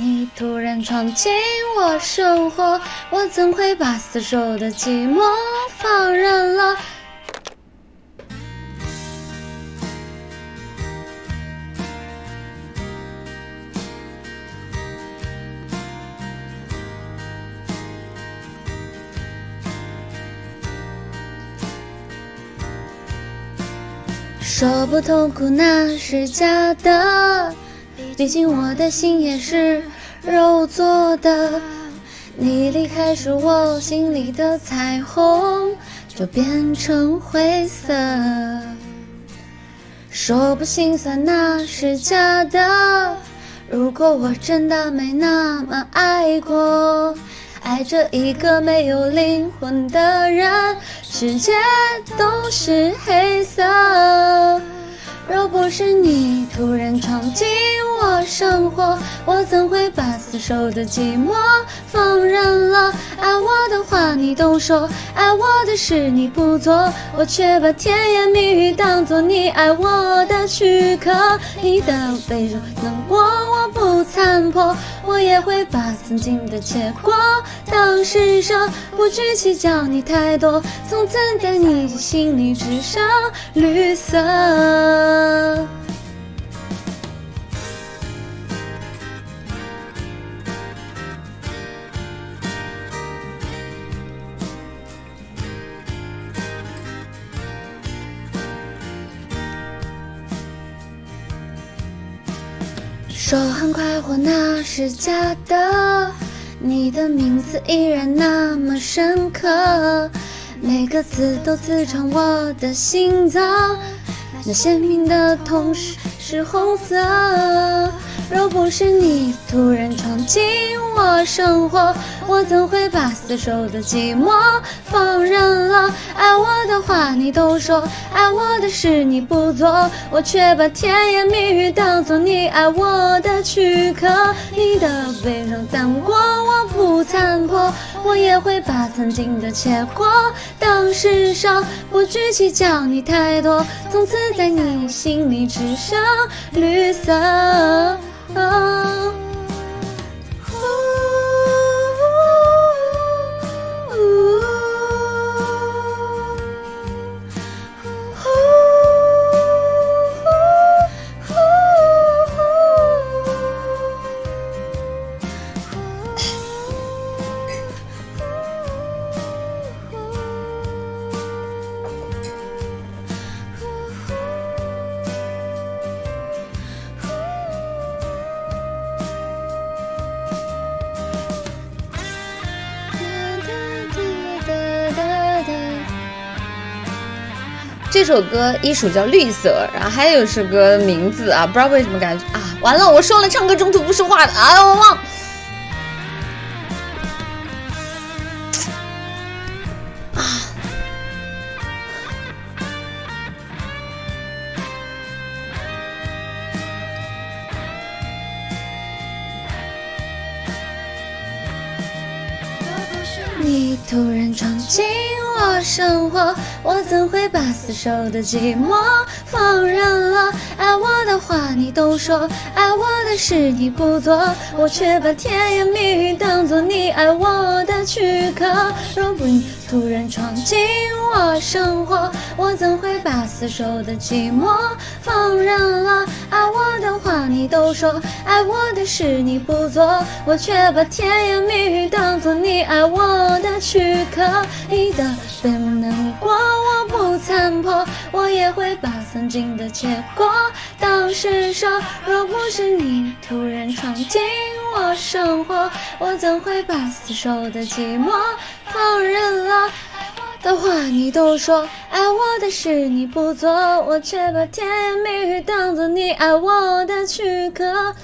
你突然闯进我生活，我怎会把死守的寂寞放任了？说不痛苦那是假的，毕竟我的心也是肉做的。你离开时，我心里的彩虹就变成灰色。说不心酸那是假的，如果我真的没那么爱过。爱着一个没有灵魂的人，世界都是黑色。若不是你突然闯进我生活，我怎会把死守的寂寞放任了？爱我的话你都说，爱我的事你不做，我却把甜言蜜语当作你爱我的躯壳。你的悲伤难过残破，我也会把曾经的结果当施舍，不去计较你太多，从此在你心里只剩绿色。说很快活那是假的，你的名字依然那么深刻，每个字都刺穿我的心脏。那鲜明的痛是是红色，若不是你突然闯进我生活，我怎会把死守的寂寞放任？话你都说，爱我的事你不做，我却把甜言蜜语当做你爱我的躯壳。你的悲伤难过我不参破，我也会把曾经的结果当施舍，不去计较你太多，从此。在你心里只剩绿色。这首歌一首叫《绿色》，然后还有一首歌名字啊，不知道为什么感觉啊，完了，我说了唱歌中途不说话的啊，我忘。你突然闯进我生活，我怎会把死守的寂寞放任了？爱我的话你都说，爱我的事你不做，我却把甜言蜜语当作你爱我的躯壳。若不你突然闯进我生活，我怎会把死守的寂寞放？都说，爱我的事你不做，我却把甜言蜜语当作你爱我的躯壳。你的悲伤难过我不参破，我也会把曾经的结果当施舍。若不是你突然闯进我生活，我怎会把死守的寂寞放任了？的话你都说，爱我的事你不做，我却把甜言蜜语当作你爱我的躯壳。